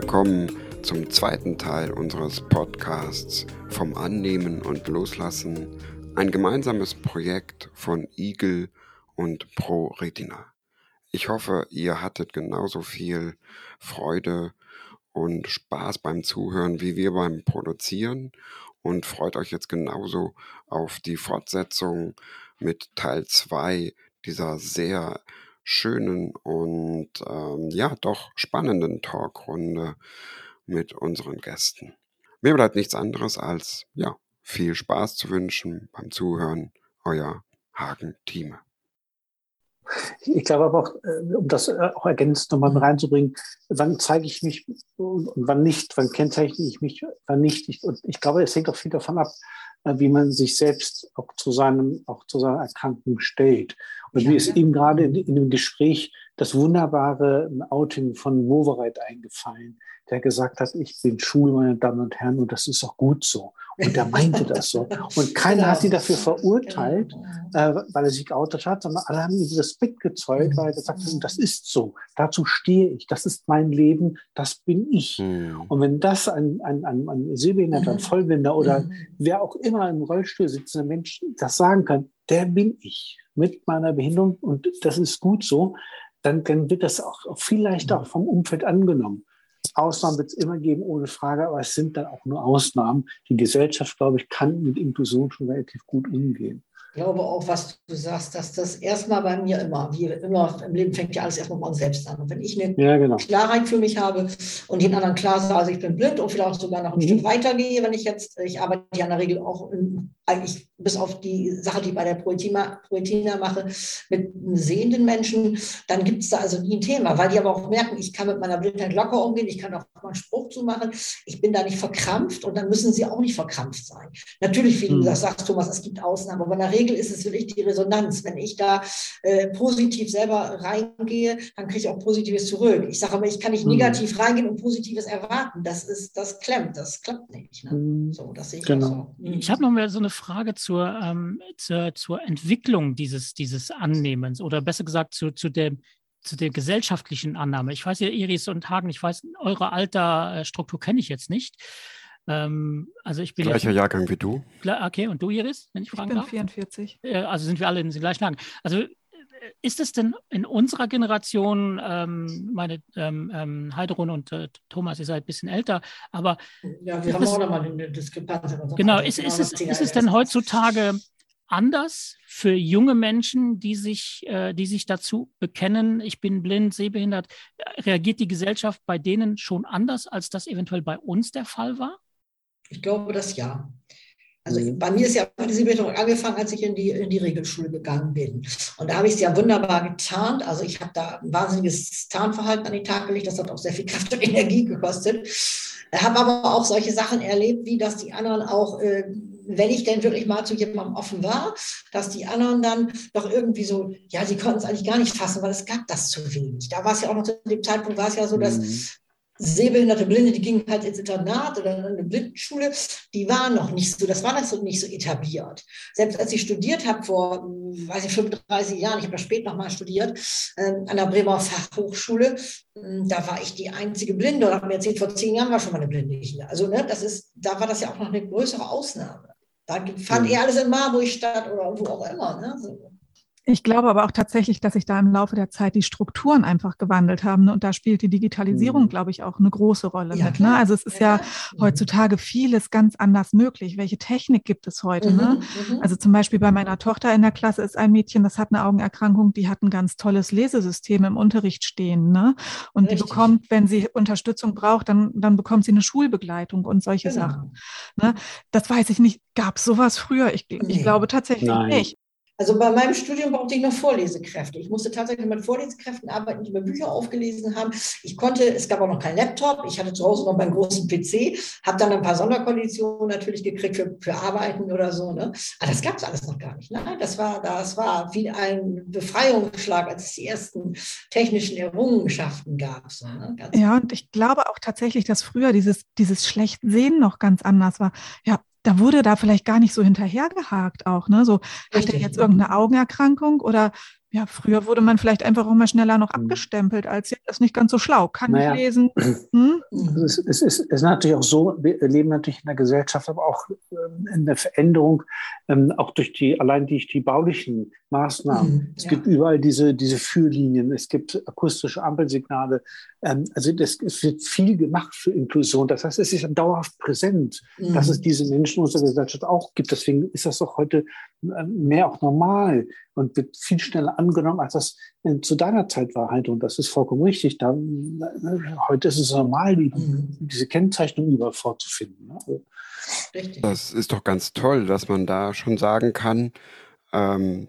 willkommen zum zweiten Teil unseres Podcasts vom Annehmen und Loslassen, ein gemeinsames Projekt von Eagle und Pro Retina. Ich hoffe, ihr hattet genauso viel Freude und Spaß beim Zuhören wie wir beim Produzieren und freut euch jetzt genauso auf die Fortsetzung mit Teil 2 dieser sehr schönen und ähm, ja doch spannenden Talkrunde mit unseren Gästen. Mir bleibt nichts anderes als ja viel Spaß zu wünschen beim Zuhören. Euer Hagen Thieme. Ich glaube aber auch, äh, um das äh, auch ergänzend nochmal reinzubringen, wann zeige ich mich und wann nicht, wann kennzeichne ich mich, wann nicht. Und ich glaube, es hängt auch viel davon ab, wie man sich selbst auch zu seinem, auch zu seiner Erkrankung stellt. Und ja, mir ist ja. eben gerade in, in, dem Gespräch das wunderbare Outing von Wovereit eingefallen, der gesagt hat, ich bin schwul, meine Damen und Herren, und das ist auch gut so. Und der meinte das so. Und keiner genau. hat ihn dafür verurteilt, genau. äh, weil er sich geoutet hat, sondern alle haben ihm Respekt gezollt, weil er gesagt hat, das ist so, dazu stehe ich, das ist mein Leben, das bin ich. Mhm. Und wenn das ein, ein, ein, ein Sehbehinderter, ein mhm. Vollbinder oder mhm. wer auch immer im Rollstuhl sitzender Mensch das sagen kann, der bin ich mit meiner Behinderung und das ist gut so, dann, dann wird das auch viel leichter vom Umfeld angenommen. Ausnahmen wird es immer geben, ohne Frage, aber es sind dann auch nur Ausnahmen. Die Gesellschaft, glaube ich, kann mit Inklusion schon relativ gut umgehen. Ich glaube auch, was du sagst, dass das erstmal bei mir immer, wie immer im Leben fängt ja alles erstmal bei uns selbst an. Und wenn ich eine ja, genau. Klarheit für mich habe und den anderen klar sage, also ich bin blind und vielleicht sogar noch ein mhm. Stück weiter gehe, wenn ich jetzt, ich arbeite ja in der Regel auch in, eigentlich bis auf die Sache, die ich bei der Proetina, Proetina mache, mit sehenden Menschen, dann gibt es da also nie ein Thema, weil die aber auch merken, ich kann mit meiner Blindheit locker umgehen, ich kann auch mal einen Spruch zu machen, ich bin da nicht verkrampft und dann müssen sie auch nicht verkrampft sein. Natürlich, wie du das sagst, Thomas, es gibt Ausnahmen, aber in der Regel ist es wirklich die Resonanz. Wenn ich da äh, positiv selber reingehe, dann kriege ich auch Positives zurück. Ich sage aber, ich kann nicht mhm. negativ reingehen und Positives erwarten. Das ist, das klemmt, das klappt nicht. Ne? Mhm. So, das sehe ich genau. so. Ich habe noch mal so eine Frage zur, ähm, zur, zur Entwicklung dieses, dieses Annehmens oder besser gesagt zu, zu dem zu der gesellschaftlichen Annahme. Ich weiß ja, Iris und Hagen, ich weiß, eure Altersstruktur kenne ich jetzt nicht. Ähm, also ich bin Gleicher Jahrgang wie du. Okay, und du, Iris, wenn ich fragen ich bin darf? 44. Äh, also sind wir alle in den gleichen Jahrgang. Also äh, ist es denn in unserer Generation, ähm, meine ähm, ähm, Heidrun und äh, Thomas, ihr seid ein bisschen älter, aber. Ja, wir haben auch nochmal eine Diskrepanz. Genau, ist, ist, es, ist es denn heutzutage anders für junge Menschen, die sich, äh, die sich dazu bekennen, ich bin blind, sehbehindert? Reagiert die Gesellschaft bei denen schon anders, als das eventuell bei uns der Fall war? Ich glaube das ja. Also mhm. bei mir ist ja diese Bildung angefangen, als ich in die, in die Regelschule gegangen bin. Und da habe ich es ja wunderbar getarnt. Also ich habe da ein wahnsinniges Tarnverhalten an den Tag gelegt. Das hat auch sehr viel Kraft und Energie gekostet. Habe aber auch solche Sachen erlebt, wie dass die anderen auch, äh, wenn ich denn wirklich mal zu jemandem offen war, dass die anderen dann doch irgendwie so, ja, sie konnten es eigentlich gar nicht fassen, weil es gab das zu wenig. Da war es ja auch noch zu dem Zeitpunkt, war es ja so, dass mhm sehbehinderte Blinde, die gingen halt ins Internat oder in eine Blindenschule, die waren noch nicht so, das war das so nicht so etabliert. Selbst als ich studiert habe vor, weiß ich, 35 Jahren, ich habe ja spät nochmal studiert, äh, an der Bremer Fachhochschule, äh, da war ich die einzige Blinde und habe mir erzählt, vor zehn Jahren war schon mal eine Blinde. Also ne, das ist, da war das ja auch noch eine größere Ausnahme. Da fand mhm. eher alles in Marburg statt oder wo auch immer. Ne? So. Ich glaube aber auch tatsächlich, dass sich da im Laufe der Zeit die Strukturen einfach gewandelt haben. Ne? Und da spielt die Digitalisierung, mhm. glaube ich, auch eine große Rolle ja, mit. Ne? Also es ist ja, ja heutzutage vieles ganz anders möglich. Welche Technik gibt es heute? Ne? Mhm, ne? Also zum Beispiel bei meiner Tochter in der Klasse ist ein Mädchen, das hat eine Augenerkrankung, die hat ein ganz tolles Lesesystem im Unterricht stehen. Ne? Und Richtig. die bekommt, wenn sie Unterstützung braucht, dann, dann bekommt sie eine Schulbegleitung und solche genau. Sachen. Ne? Das weiß ich nicht. Gab es sowas früher? Ich, ich nee. glaube tatsächlich Nein. nicht. Also bei meinem Studium brauchte ich noch Vorlesekräfte. Ich musste tatsächlich mit Vorlesekräften arbeiten, die mir Bücher aufgelesen haben. Ich konnte, es gab auch noch keinen Laptop. Ich hatte zu Hause noch meinen großen PC, habe dann ein paar Sonderkonditionen natürlich gekriegt für, für Arbeiten oder so. Ne? Aber das gab es alles noch gar nicht. Ne? Das, war, das war wie ein Befreiungsschlag, als es die ersten technischen Errungenschaften gab. So, ne? ja, und ich glaube auch tatsächlich, dass früher dieses, dieses Schlechtsehen noch ganz anders war. Ja, da wurde da vielleicht gar nicht so hinterhergehakt auch, ne? So, Richtig. hat er jetzt irgendeine Augenerkrankung oder Ja, früher wurde man vielleicht einfach auch mal schneller noch hm. abgestempelt, als jetzt ist nicht ganz so schlau. Kann naja. ich lesen? Hm? Es, ist, es, ist, natürlich auch so, wir leben natürlich in der Gesellschaft, aber auch ähm, in der Veränderung, ähm, auch durch die, allein durch die baulichen Maßnahmen. Mhm, es ja. gibt überall diese, diese Führlinien, es gibt akustische Ampelsignale. Ähm, also das, es wird viel gemacht für Inklusion. Das heißt, es ist dauerhaft präsent, mhm. dass es diese Menschen in unserer Gesellschaft auch gibt. Deswegen ist das doch heute mehr auch normal und wird viel schneller angenommen, als das zu deiner Zeit war halt. Und das ist vollkommen richtig. Da, heute ist es normal, mhm. diese Kennzeichnung überall vorzufinden. Ne? Also das ist doch ganz toll, dass man da schon sagen kann, ähm,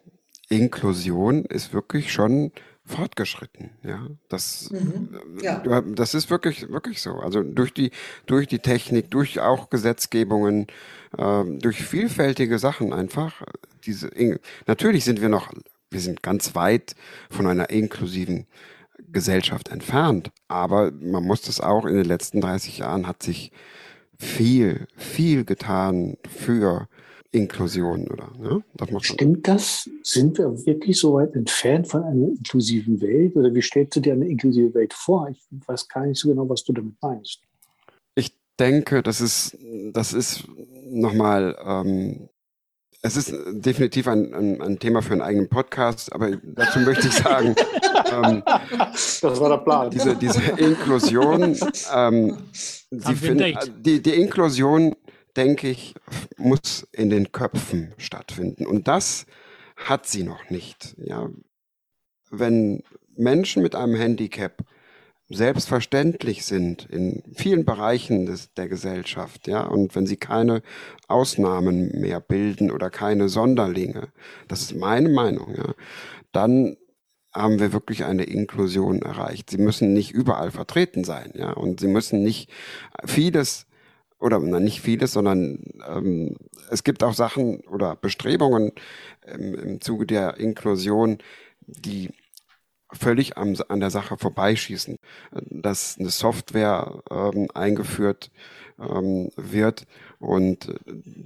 Inklusion ist wirklich schon fortgeschritten. Ja, das, mhm. Äh, ja. das ist wirklich, wirklich so. Also durch die, durch die Technik, durch auch Gesetzgebungen, äh, durch vielfältige Sachen einfach. Diese, natürlich sind wir noch, wir sind ganz weit von einer inklusiven Gesellschaft entfernt. Aber man muss das auch in den letzten 30 Jahren hat sich viel, viel getan für Inklusion, oder? Ne? Das Stimmt das? Sind wir wirklich so weit entfernt von einer inklusiven Welt? Oder wie stellst du dir eine inklusive Welt vor? Ich weiß gar nicht so genau, was du damit meinst. Ich denke, das ist, das ist nochmal, ähm, es ist definitiv ein, ein, ein, Thema für einen eigenen Podcast, aber dazu möchte ich sagen, ähm, das war der Plan. Diese, diese Inklusion, ähm, die, find, die, die Inklusion denke ich, muss in den Köpfen stattfinden. Und das hat sie noch nicht. Ja. Wenn Menschen mit einem Handicap selbstverständlich sind in vielen Bereichen des, der Gesellschaft, ja, und wenn sie keine Ausnahmen mehr bilden oder keine Sonderlinge, das ist meine Meinung, ja, dann haben wir wirklich eine Inklusion erreicht. Sie müssen nicht überall vertreten sein, ja, und sie müssen nicht vieles oder na, nicht vieles, sondern ähm, es gibt auch Sachen oder Bestrebungen ähm, im Zuge der Inklusion, die völlig am, an der Sache vorbeischießen, dass eine Software ähm, eingeführt ähm, wird und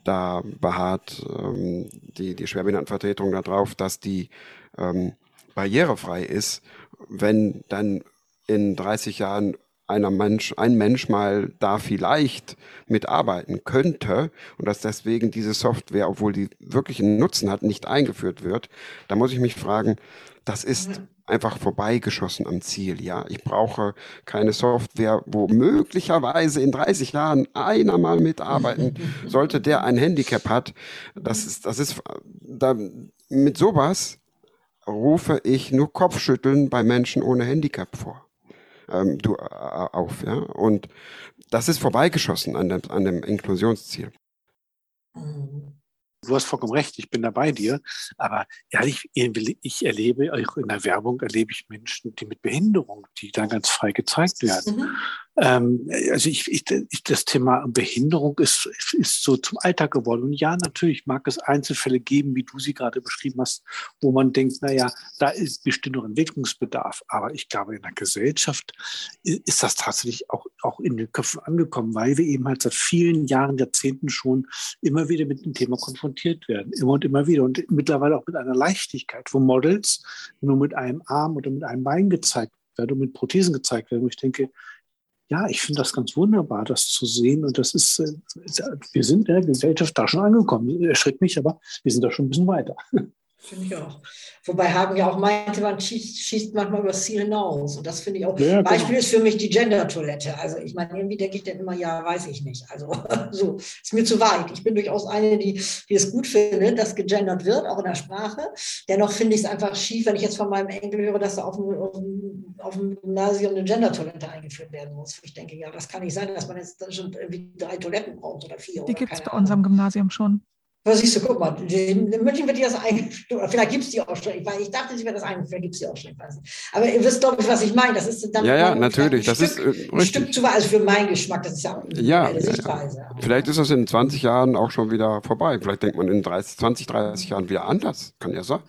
da beharrt ähm, die, die Schwerbehindertenvertretung darauf, dass die ähm, barrierefrei ist, wenn dann in 30 Jahren einer Mensch, ein Mensch mal da vielleicht mitarbeiten könnte und dass deswegen diese Software, obwohl die wirklich einen Nutzen hat, nicht eingeführt wird, da muss ich mich fragen, das ist einfach vorbeigeschossen am Ziel. Ja, ich brauche keine Software, wo möglicherweise in 30 Jahren einer mal mitarbeiten sollte, der ein Handicap hat. Das ist, das ist, da, mit sowas rufe ich nur Kopfschütteln bei Menschen ohne Handicap vor ähm, du, äh, auf. Ja? Und das ist vorbeigeschossen an dem, an dem Inklusionsziel. Du hast vollkommen recht, ich bin da bei dir. Aber ehrlich, ich erlebe, auch in der Werbung erlebe ich Menschen, die mit Behinderung, die dann ganz frei gezeigt werden. Mhm. Ähm, also ich, ich, das Thema Behinderung ist, ist so zum Alltag geworden. Und ja, natürlich mag es Einzelfälle geben, wie du sie gerade beschrieben hast, wo man denkt, na ja, da ist bestimmt noch Entwicklungsbedarf. Aber ich glaube, in der Gesellschaft ist das tatsächlich auch, auch in den Köpfen angekommen, weil wir eben halt seit vielen Jahren, Jahrzehnten schon immer wieder mit dem Thema konfrontiert werden. Immer und immer wieder. Und mittlerweile auch mit einer Leichtigkeit, wo Models nur mit einem Arm oder mit einem Bein gezeigt werden und mit Prothesen gezeigt werden. Und ich denke, ja, ich finde das ganz wunderbar, das zu sehen. Und das ist, äh, wir sind in der Gesellschaft da schon angekommen. Erschreckt mich, aber wir sind da schon ein bisschen weiter. Finde ich auch. Wobei Hagen ja auch meinte, man schießt, schießt manchmal über das Ziel hinaus. Und das finde ich auch. Ja, genau. Beispiel ist für mich die Gender-Toilette. Also ich meine, irgendwie denke ich dann immer, ja, weiß ich nicht. Also so ist mir zu weit. Ich bin durchaus eine, die, die es gut findet, dass gegendert wird, auch in der Sprache. Dennoch finde ich es einfach schief, wenn ich jetzt von meinem Enkel höre, dass da auf dem, auf dem, auf dem Gymnasium eine Gender-Toilette eingeführt werden muss. Ich denke, ja, das kann nicht sein, dass man jetzt schon irgendwie drei Toiletten braucht oder vier. Die gibt es bei unserem Gymnasium schon. Was siehst du, guck mal, in München wird die das eingeführt, vielleicht gibt es die auch schon, ich, dachte, sie wird das eingeführt, vielleicht gibt es die auch schon, ich weiß nicht. Aber ihr wisst, glaube ich, was ich meine, das ist dann ja, ja, natürlich, das Stück, ist äh, ein Stück zu weit, also für meinen Geschmack, das ist ja auch eine ja, ja, Sichtweise. Ja. Vielleicht ist das in 20 Jahren auch schon wieder vorbei, vielleicht denkt man in 30, 20, 30 Jahren wieder anders, kann ja sein.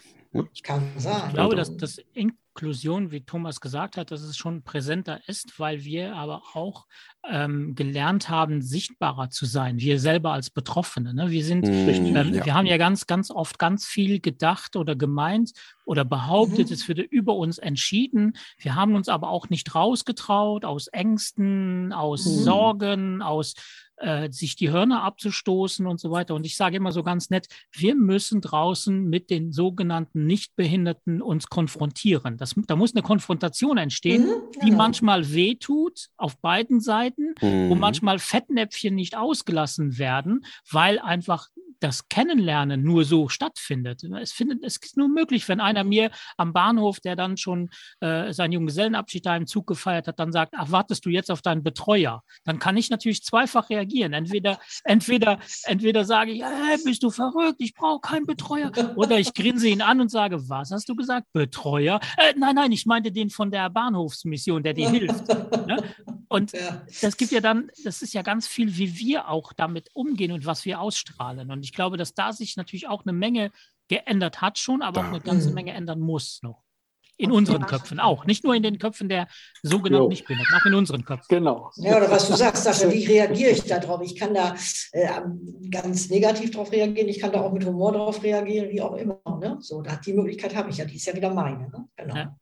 Ich kann sagen. Ich glaube, dass das Inklusion, wie Thomas gesagt hat, dass es schon präsenter ist, weil wir aber auch ähm, gelernt haben, sichtbarer zu sein, wir selber als Betroffene. Ne? Wir sind, Mhm, ähm, ja. wir haben ja ganz, ganz oft ganz viel gedacht oder gemeint oder behauptet, Mhm. es würde über uns entschieden. Wir haben uns aber auch nicht rausgetraut aus Ängsten, aus Mhm. Sorgen, aus äh, sich die Hörner abzustoßen und so weiter. Und ich sage immer so ganz nett, wir müssen draußen mit den sogenannten Nichtbehinderten uns konfrontieren. Das, da muss eine Konfrontation entstehen, Mhm, die genau. manchmal wehtut auf beiden Seiten, wo Mhm. manchmal Fettnäpfchen nicht ausgelassen werden, weil einfach das Kennenlernen nur so stattfindet. Es, findet, es ist nur möglich, wenn einer mir am Bahnhof, der dann schon äh, seinen Junggesellenabschied da im Zug gefeiert hat, dann sagt, ach, wartest du jetzt auf deinen Betreuer? Dann kann ich natürlich zweifach reagieren. Entweder, entweder, entweder sage ich, hey, bist du verrückt, ich brauche keinen Betreuer. Oder ich grinse ihn an und sage, was hast du gesagt? Betreuer? Äh, nein, nein, ich meinte den von der Bahnhofsmission, der dir hilft. Ne? Und Ja. das gibt ja dann, das ist ja ganz viel, wie wir auch damit umgehen und was wir ausstrahlen. Und ich glaube, dass da sich natürlich auch eine Menge geändert hat schon, aber auch Da. eine ganze Mhm. Menge ändern muss noch. In unseren. Köpfen auch. Nicht nur in den Köpfen der sogenannten. Nichtbehinderten, auch in unseren Köpfen. Genau. Ja, oder was du sagst, Sascha, wie reagiere ich da drauf? Ich kann da äh, ganz negativ drauf reagieren, ich kann da auch mit Humor drauf reagieren, wie auch immer. Ne? So, da, die Möglichkeit habe ich ja, die ist ja wieder meine. Ne? Genau. Ja.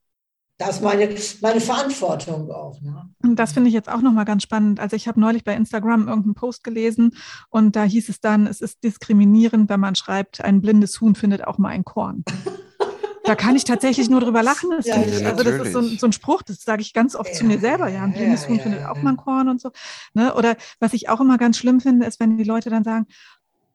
Da ist meine, meine Verantwortung auch. Ne? Und das finde ich jetzt auch nochmal ganz spannend. Also ich habe neulich bei Instagram irgendeinen Post gelesen und da hieß es dann, es ist diskriminierend, wenn man schreibt, ein blindes Huhn findet auch mal ein Korn. Da kann ich tatsächlich nur drüber lachen. Das Ja, ich, also das ist so ein, so ein Spruch, das sage ich ganz oft zu Ja, mir selber. Ja, ein blindes Huhn findet auch mal ein Korn und so. Ne? Oder was ich auch immer ganz schlimm finde, ist, wenn die Leute dann sagen,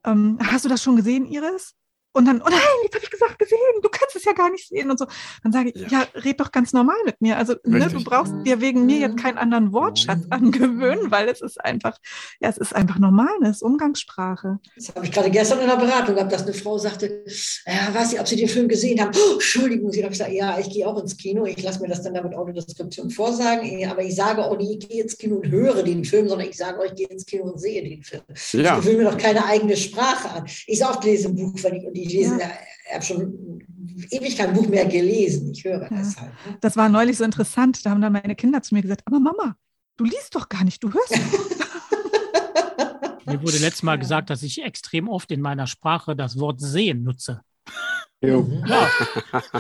ähm, hast du das schon gesehen, Iris? Und dann, oh nein, jetzt habe ich gesagt, gesehen, du kannst es ja gar nicht sehen und so. Dann sage ich, Ja. ja, red doch ganz normal mit mir. Also ne, du brauchst dir wegen mir jetzt keinen anderen Wortschatz angewöhnen, weil es ist einfach, ja, es ist einfach normal, ne? es ist Umgangssprache. Das habe ich gerade gestern in der Beratung gehabt, dass eine Frau sagte, ja, weiß nicht, ob Sie den Film gesehen haben. Oh, Entschuldigung, Sie habe ich gesagt, ja, ich gehe auch ins Kino. Ich lasse mir das dann damit Audiodeskription vorsagen. Aber ich sage auch nicht, ich gehe ins Kino und höre den Film, sondern ich sage euch, ich gehe ins Kino und sehe den Film. Ja, Ich will mir doch keine eigene Sprache an. Ich sage oft lese ein Buch, weil ich, und ich lese, Ja. ich habe schon ewig kein Buch mehr gelesen. Ich höre das halt. Ne? Das war neulich so interessant. Da haben dann meine Kinder zu mir gesagt, aber Mama, du liest doch gar nicht, du hörst. doch. Mir wurde letztes Mal Ja. gesagt, dass ich extrem oft in meiner Sprache das Wort sehen nutze. Jo. Mhm. Ja,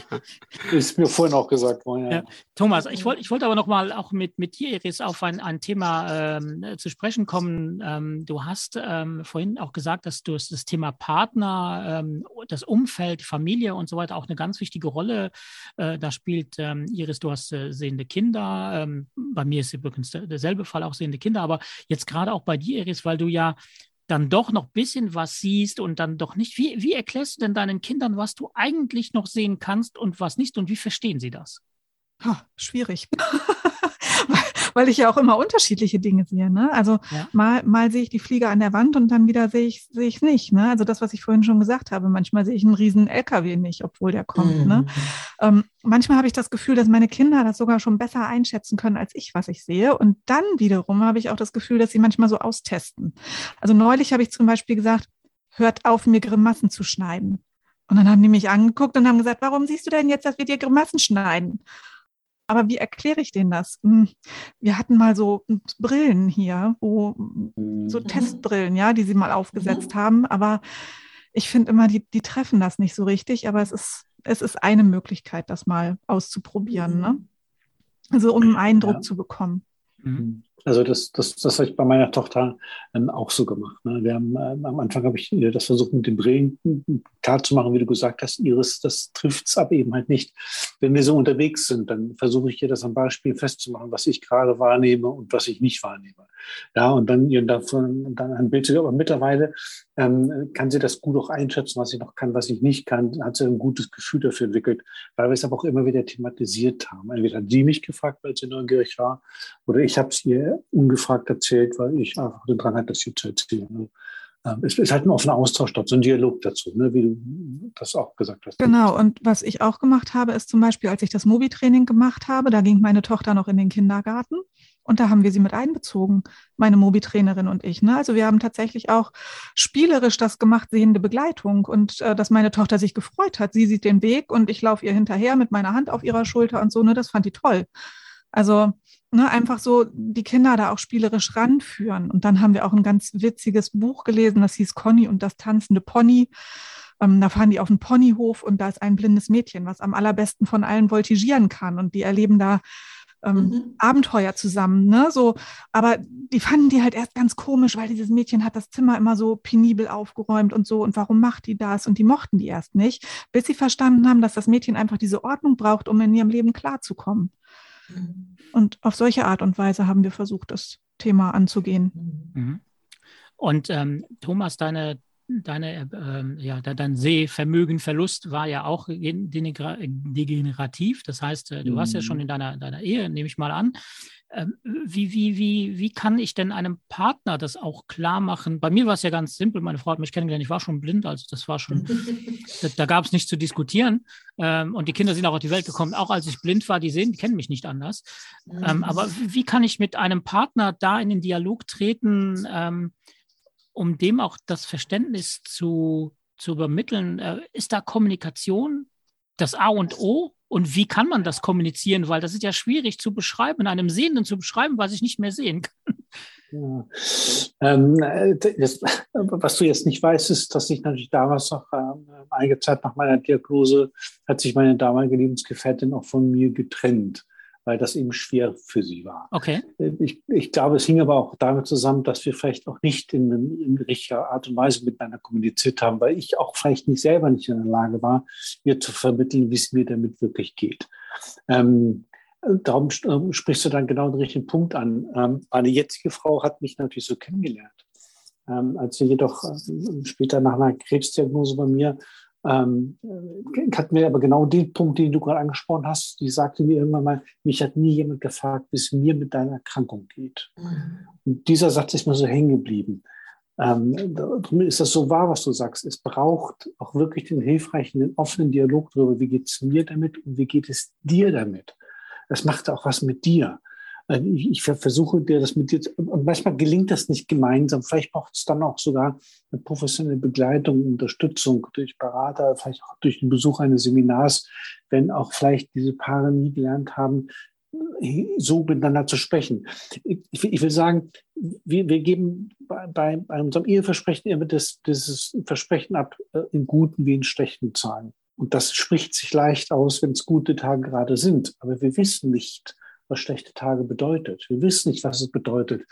Ist mir vorhin auch gesagt worden. Ja. Ja. Thomas, ich wollte ich wollte aber noch mal auch mit, mit dir, Iris, auf ein, ein Thema ähm, zu sprechen kommen. Ähm, du hast ähm, vorhin auch gesagt, dass du das Thema Partner, ähm, das Umfeld, Familie und so weiter auch eine ganz wichtige Rolle äh, da spielt. Ähm, Iris, du hast äh, sehende Kinder. Ähm, bei mir ist übrigens der, derselbe Fall auch sehende Kinder, aber jetzt gerade auch bei dir, Iris, weil du ja dann doch noch ein bisschen was siehst und dann doch nicht. Wie, wie erklärst du denn deinen Kindern, was du eigentlich noch sehen kannst und was nicht und wie verstehen sie das? Ha, schwierig. weil, ich ja auch immer unterschiedliche Dinge sehe. Ne? Also Ja. mal, mal sehe ich die Fliege an der Wand und dann wieder sehe ich sehe ich nicht. Ne? Also das, was ich vorhin schon gesagt habe. Manchmal sehe ich einen riesen LKW nicht, obwohl der kommt. Mhm. Ne? Ähm, manchmal habe ich das Gefühl, dass meine Kinder das sogar schon besser einschätzen können als ich, was ich sehe. Und dann wiederum habe ich auch das Gefühl, dass sie manchmal so austesten. Also neulich habe ich zum Beispiel gesagt, hört auf, mir Grimassen zu schneiden. Und dann haben die mich angeguckt und haben gesagt, warum siehst du denn jetzt, dass wir dir Grimassen schneiden? Aber wie erkläre ich denen das? Hm, Wir hatten mal so Brillen hier, wo so Mhm. Testbrillen, ja, die sie mal aufgesetzt haben. Aber ich finde immer, die, die treffen das nicht so richtig. Aber es ist, es ist eine Möglichkeit, das mal auszuprobieren. Ne? Also um einen Eindruck Ja. zu bekommen. Mhm. Also das, das, das habe ich bei meiner Tochter ähm, auch so gemacht. Ne? Wir haben, ähm, am Anfang habe ich ihr das versucht mit den Brillen klar zu machen, wie du gesagt hast, Iris, das trifft es aber eben halt nicht. Wenn wir so unterwegs sind, dann versuche ich ihr das am Beispiel festzumachen, was ich gerade wahrnehme und was ich nicht wahrnehme. Ja, und dann ihr davon dann ein Bild zu geben. Aber mittlerweile ähm, kann sie das gut auch einschätzen, was sie noch kann, was ich nicht kann, hat sie ein gutes Gefühl dafür entwickelt, weil wir es aber auch immer wieder thematisiert haben. Entweder hat sie mich gefragt, weil sie neugierig war, oder ich habe es ihr ungefragt erzählt, weil ich einfach den Drang hatte, das ihr zu erzählen. ne? Ähm, Es ist halt ein offener Austausch dort, so ein Dialog dazu, ne, wie du das auch gesagt hast. Genau, und was ich auch gemacht habe, ist zum Beispiel, als ich das Mobi-Training gemacht habe, da ging meine Tochter noch in den Kindergarten. Und da haben wir sie mit einbezogen, meine Mobi-Trainerin und ich. Ne? Also wir haben tatsächlich auch spielerisch das gemacht, sehende Begleitung und äh, dass meine Tochter sich gefreut hat. Sie sieht den Weg und ich laufe ihr hinterher mit meiner Hand auf ihrer Schulter und so. Das fand die toll. Also ne, einfach so die Kinder da auch spielerisch ranführen. Und dann haben wir auch ein ganz witziges Buch gelesen, das hieß Conny und das tanzende Pony. Ähm, da fahren die auf den Ponyhof und da ist ein blindes Mädchen, was am allerbesten von allen voltigieren kann. Und die erleben da ähm, mhm. Abenteuer zusammen, ne? So, aber die fanden die halt erst ganz komisch, weil dieses Mädchen hat das Zimmer immer so penibel aufgeräumt und so. Und warum macht die das? Und die mochten die erst nicht, bis sie verstanden haben, dass das Mädchen einfach diese Ordnung braucht, um in ihrem Leben klarzukommen. Und auf solche Art und Weise haben wir versucht, das Thema anzugehen. Mhm. Und ähm, Thomas, deine deine, äh, ja, dein Sehvermögenverlust war ja auch degenerativ. Das heißt, äh, du warst ja schon mhm. in deiner, deiner Ehe, nehme ich mal an. Ähm, wie, wie, wie, wie kann ich denn einem Partner das auch klar machen? Bei mir war es ja ganz simpel. Meine Frau hat mich kennengelernt. Ich war schon blind, also das war schon, da, da gab es nichts zu diskutieren. Ähm, und die Kinder sind auch auf die Welt gekommen, auch als ich blind war. Die sehen, die kennen mich nicht anders. Ähm, aber wie kann ich mit einem Partner da in den Dialog treten? Ähm, um dem auch das Verständnis zu, zu übermitteln, äh, ist da Kommunikation das A und O? Und wie kann man das kommunizieren? Weil das ist ja schwierig zu beschreiben, einem Sehenden zu beschreiben, was ich nicht mehr sehen kann. Ja. Ähm, das, was du jetzt nicht weißt, ist, dass ich natürlich damals noch äh, einige Zeit nach meiner Diagnose hat sich meine damalige Lebensgefährtin auch von mir getrennt weil das eben schwer für sie war. Okay. Ich, ich glaube, es hing aber auch damit zusammen, dass wir vielleicht auch nicht in, in richtiger Art und Weise miteinander kommuniziert haben, weil ich auch vielleicht nicht selber nicht in der Lage war, ihr zu vermitteln, wie es mir damit wirklich geht. Ähm, darum ähm, sprichst du dann genau den richtigen Punkt an. Ähm, meine jetzige Frau hat mich natürlich so kennengelernt. Ähm, als sie jedoch äh, später nach einer Krebsdiagnose bei mir ähm, hatten wir aber genau den Punkt, den du gerade angesprochen hast. Die sagte mir irgendwann mal, mich hat nie jemand gefragt, wie es mir mit deiner Erkrankung geht. Mhm. Und dieser Satz ist mir so hängen geblieben. Ähm, darum ist das so wahr, was du sagst. Es braucht auch wirklich den hilfreichen, den offenen Dialog darüber, wie geht es mir damit und wie geht es dir damit. Das macht auch was mit dir. Also ich, ich versuche dir das mit dir, zu, und manchmal gelingt das nicht gemeinsam. Vielleicht braucht es dann auch sogar eine professionelle Begleitung, Unterstützung durch Berater, vielleicht auch durch den Besuch eines Seminars, wenn auch vielleicht diese Paare nie gelernt haben, so miteinander zu sprechen. Ich, ich will sagen, wir, wir geben bei, bei, bei, unserem Eheversprechen immer das, dieses Versprechen ab, äh, in guten wie in schlechten Zahlen. Und das spricht sich leicht aus, wenn es gute Tage gerade sind. Aber wir wissen nicht, was schlechte Tage bedeutet. Wir wissen nicht, was es bedeutet,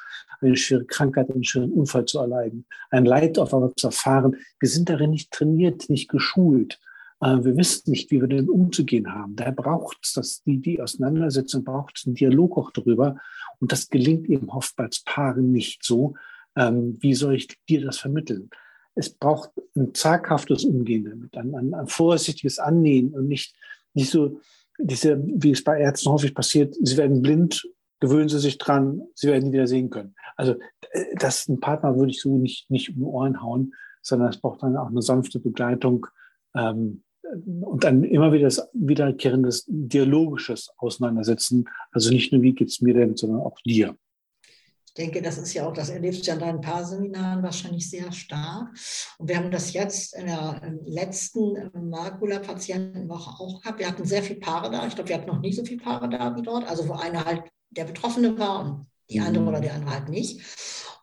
eine schwere Krankheit, einen schweren Unfall zu erleiden, ein Leid auf einmal zu erfahren. Wir sind darin nicht trainiert, nicht geschult. Äh, wir wissen nicht, wie wir damit umzugehen haben. Daher braucht es die, die Auseinandersetzung, braucht es einen Dialog auch darüber. Und das gelingt eben oftmals Paaren nicht so. Ähm, wie soll ich dir das vermitteln? Es braucht ein zaghaftes Umgehen damit, ein, ein, ein vorsichtiges Annähen und nicht, nicht so, diese, wie es bei Ärzten häufig passiert, sie werden blind, gewöhnen sie sich dran, sie werden nie wieder sehen können. Also äh, das ein Partner würde ich so nicht, nicht um die Ohren hauen, sondern es braucht dann auch eine sanfte Begleitung ähm, und dann immer wieder das wiederkehrendes dialogisches Auseinandersetzen. Also nicht nur, wie geht es mir denn, sondern auch dir denke, das ist ja auch, das erlebst du ja in deinen Paarseminaren wahrscheinlich sehr stark. Und wir haben das jetzt in der letzten Makula-Patientenwoche auch gehabt. Wir hatten sehr viele Paare da. Ich glaube, wir hatten noch nicht so viele Paare da wie dort. Also wo einer halt der Betroffene war und die andere mhm. oder der andere halt nicht.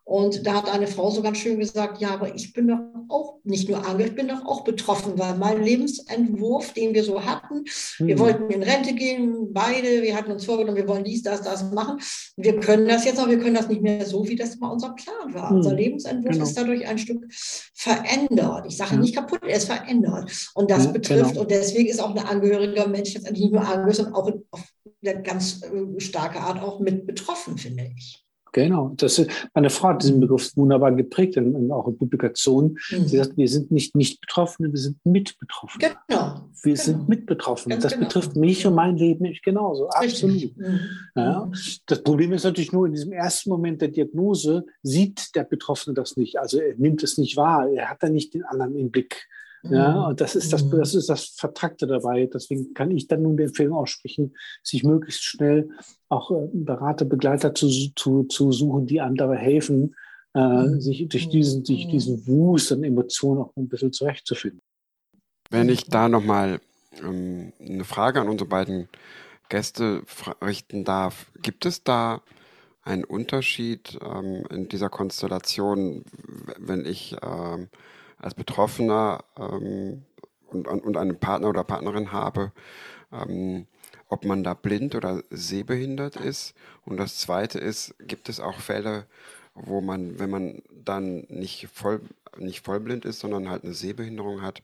Und da hat eine Frau so ganz schön gesagt, ja, aber ich bin doch auch nicht nur Angel, ich bin doch auch betroffen, weil mein Lebensentwurf, den wir so hatten, mhm. wir wollten in Rente gehen, beide, wir hatten uns vorgenommen, wir wollen dies, das, das machen. Wir können das jetzt, aber wir können das nicht mehr so, wie das mal unser Plan war. Mhm. Unser Lebensentwurf genau. ist dadurch ein Stück verändert. Ich sage mhm. nicht kaputt, er ist verändert. Und das mhm, betrifft, genau. und deswegen ist auch ein angehöriger Mensch jetzt nicht nur angehörig, sondern auch auf eine ganz äh, starke Art auch mit betroffen, finde ich. Genau, das ist, meine Frau hat diesen Begriff wunderbar geprägt, in, in auch in Publikationen. Mhm. Sie sagt, wir sind nicht nicht Betroffene, wir sind Mitbetroffene. Genau. Wir genau. sind Mitbetroffene. Ganz das genau. betrifft mich und mein Leben nicht genauso. Absolut. Mhm. Ja. Das Problem ist natürlich nur, in diesem ersten Moment der Diagnose sieht der Betroffene das nicht. Also er nimmt es nicht wahr. Er hat da nicht den anderen im Blick. Ja, mhm. und das ist das, mhm. das ist das Vertrackte dabei. Deswegen kann ich dann nun die Empfehlung aussprechen, sich möglichst schnell auch äh, Berater, Begleiter zu, zu, zu suchen, die andere helfen, äh, mhm. sich durch diesen, durch diesen Wust an Emotionen auch ein bisschen zurechtzufinden. Wenn ich da nochmal ähm, eine Frage an unsere beiden Gäste richten darf, gibt es da einen Unterschied ähm, in dieser Konstellation, wenn ich ähm, als Betroffener ähm, und, und einen Partner oder Partnerin habe, ähm, ob man da blind oder sehbehindert ist? Und das Zweite ist, gibt es auch Fälle, wo man, wenn man dann nicht voll nicht vollblind ist, sondern halt eine Sehbehinderung hat,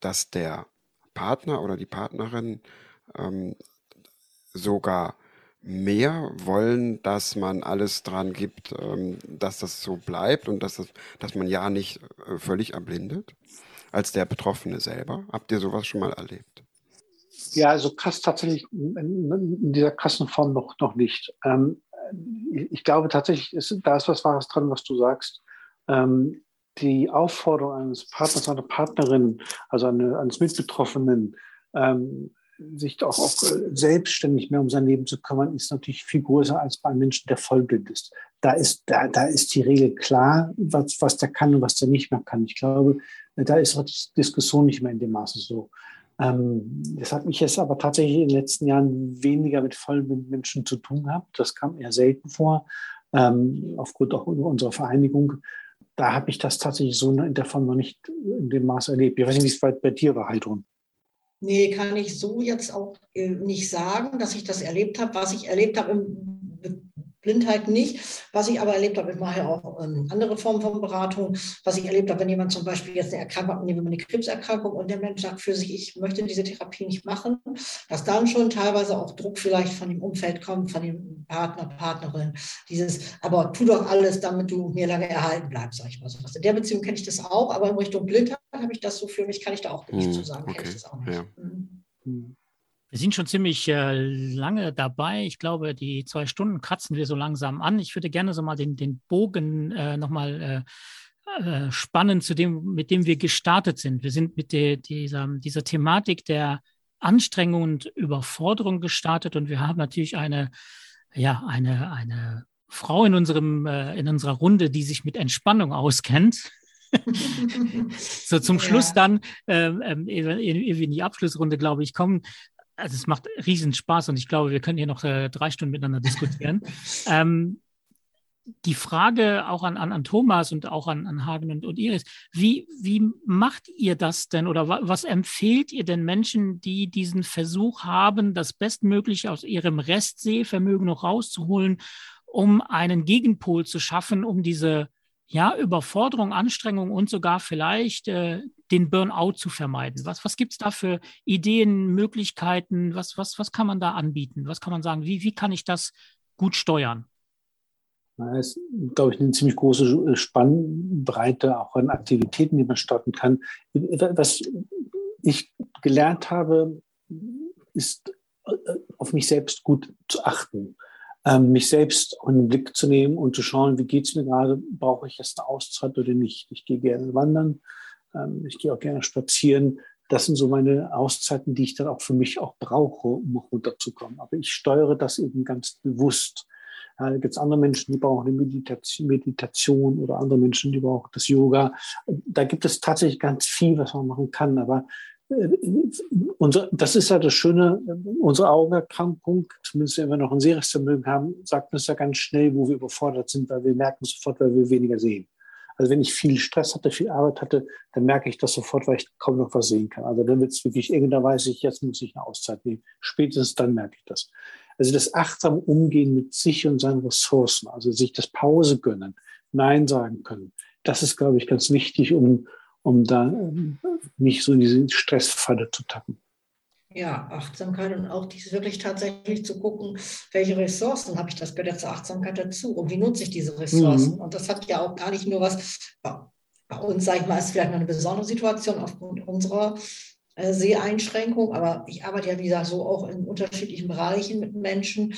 dass der Partner oder die Partnerin ähm, sogar mehr wollen, dass man alles dran gibt, ähm, dass das so bleibt und dass, das, dass man ja nicht äh, völlig erblindet, als der Betroffene selber. Habt ihr sowas schon mal erlebt? Ja, also krass tatsächlich in dieser krassen Form noch, noch nicht. Ähm, ich glaube tatsächlich, ist, da ist was Wahres dran, was du sagst. Ähm, die Aufforderung eines Partners, einer Partnerin, also eine, eines Mitbetroffenen, sich auch, auch äh, selbstständig mehr um sein Leben zu kümmern, ist natürlich viel größer als bei einem Menschen, der vollblind ist. Da ist, da, da ist die Regel klar, was, was der kann und was der nicht mehr kann. Ich glaube, da ist die Diskussion nicht mehr in dem Maße so. Ähm, das hat mich jetzt aber tatsächlich in den letzten Jahren weniger mit vollblinden Menschen zu tun gehabt. Das kam eher selten vor, ähm, aufgrund auch unserer Vereinigung da habe ich das tatsächlich so in der Form noch nicht in dem Maß erlebt. Ich weiß nicht, wie es bei, bei dir war, Heidrun. Nee, kann ich so jetzt auch äh, nicht sagen, dass ich das erlebt habe. Was ich erlebt habe im Blindheit nicht. Was ich aber erlebt habe, ich mache ja auch ähm, andere Formen von Beratung. Was ich erlebt habe, wenn jemand zum Beispiel jetzt eine Erkrankung hat, nehmen wir mal eine Krebserkrankung und der Mensch sagt für sich, ich möchte diese Therapie nicht machen, dass dann schon teilweise auch Druck vielleicht von dem Umfeld kommt, von dem Partner, Partnerin, dieses, aber tu doch alles, damit du mir lange erhalten bleibst, sag ich mal so. In der Beziehung kenne ich das auch, aber in Richtung Blindheit habe ich das so für mich, kann ich da auch nicht hm, zu sagen, okay. kenne ich das auch nicht. Ja. Mhm. Wir sind schon ziemlich äh, lange dabei. Ich glaube, die zwei Stunden kratzen wir so langsam an. Ich würde gerne so mal den, den Bogen äh, nochmal äh, äh, spannen zu dem, mit dem wir gestartet sind. Wir sind mit der, dieser, dieser Thematik der Anstrengung und Überforderung gestartet und wir haben natürlich eine, ja, eine, eine Frau in unserem, äh, in unserer Runde, die sich mit Entspannung auskennt. so zum ja. Schluss dann, ähm, ähm, in die Abschlussrunde, glaube ich, kommen, also es macht riesen Spaß und ich glaube, wir können hier noch äh, drei Stunden miteinander diskutieren. ähm, die Frage auch an, an, an Thomas und auch an, an Hagen und, und Iris, wie, wie macht ihr das denn oder wa, was empfehlt ihr denn Menschen, die diesen Versuch haben, das Bestmögliche aus ihrem Restsehvermögen noch rauszuholen, um einen Gegenpol zu schaffen, um diese ja, Überforderung, Anstrengung und sogar vielleicht äh, den Burnout zu vermeiden? Was, was gibt es da für Ideen, Möglichkeiten? Was, was, was kann man da anbieten? Was kann man sagen? Wie, wie kann ich das gut steuern? Das ist, glaube ich, eine ziemlich große Spannbreite auch an Aktivitäten, die man starten kann. Was ich gelernt habe, ist äh, auf mich selbst gut zu achten, ähm, mich selbst in den Blick zu nehmen und zu schauen, wie geht es mir gerade, brauche ich jetzt eine Auszeit oder nicht. Ich gehe gerne wandern, ich gehe auch gerne spazieren. Das sind so meine Auszeiten, die ich dann auch für mich auch brauche, um runterzukommen. Aber ich steuere das eben ganz bewusst. Da gibt es andere Menschen, die brauchen eine Meditation, Meditation oder andere Menschen, die brauchen das Yoga. Da gibt es tatsächlich ganz viel, was man machen kann. Aber äh, unser, das ist ja das Schöne, unsere Augenerkrankung, zumindest wenn wir noch ein Sehresvermögen haben, sagt uns ja ganz schnell, wo wir überfordert sind, weil wir merken sofort, weil wir weniger sehen. Also wenn ich viel Stress hatte, viel Arbeit hatte, dann merke ich das sofort, weil ich kaum noch was sehen kann. Also dann wird es wirklich irgendwann weiß ich, jetzt muss ich eine Auszeit nehmen. Spätestens dann merke ich das. Also das achtsam Umgehen mit sich und seinen Ressourcen, also sich das Pause gönnen, Nein sagen können, das ist, glaube ich, ganz wichtig, um, um da ähm, nicht so in diese Stressfalle zu tappen. Ja, Achtsamkeit und auch dies wirklich tatsächlich zu gucken, welche Ressourcen habe ich, das gehört ja zur Achtsamkeit dazu und wie nutze ich diese Ressourcen. Mhm. Und das hat ja auch gar nicht nur was, bei uns, sage ich mal, ist vielleicht noch eine besondere Situation aufgrund unserer äh, Seheinschränkung, aber ich arbeite ja, wie gesagt, so auch in unterschiedlichen Bereichen mit Menschen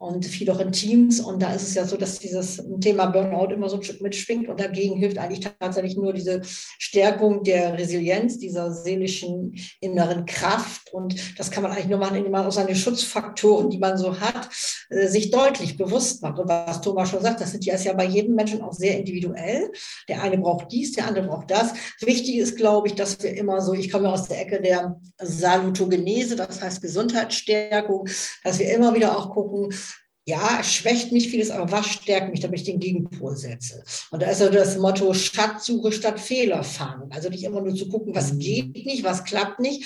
und viel auch in Teams. Und da ist es ja so, dass dieses Thema Burnout immer so mitschwingt. Und dagegen hilft eigentlich tatsächlich nur diese Stärkung der Resilienz, dieser seelischen inneren Kraft. Und das kann man eigentlich nur machen, indem man auch seine Schutzfaktoren, die man so hat, äh, sich deutlich bewusst macht. Und was Thomas schon sagt, das sind ja, ist ja bei jedem Menschen auch sehr individuell. Der eine braucht dies, der andere braucht das. Wichtig ist, glaube ich, dass wir immer so, ich komme aus der Ecke der Salutogenese, das heißt Gesundheitsstärkung, dass wir immer wieder auch gucken, ja, es schwächt mich vieles, aber was stärkt mich, damit ich den Gegenpol setze? Und da ist also das Motto Schatzsuche statt Fehler fangen. Also nicht immer nur zu gucken, was mhm. geht nicht, was klappt nicht,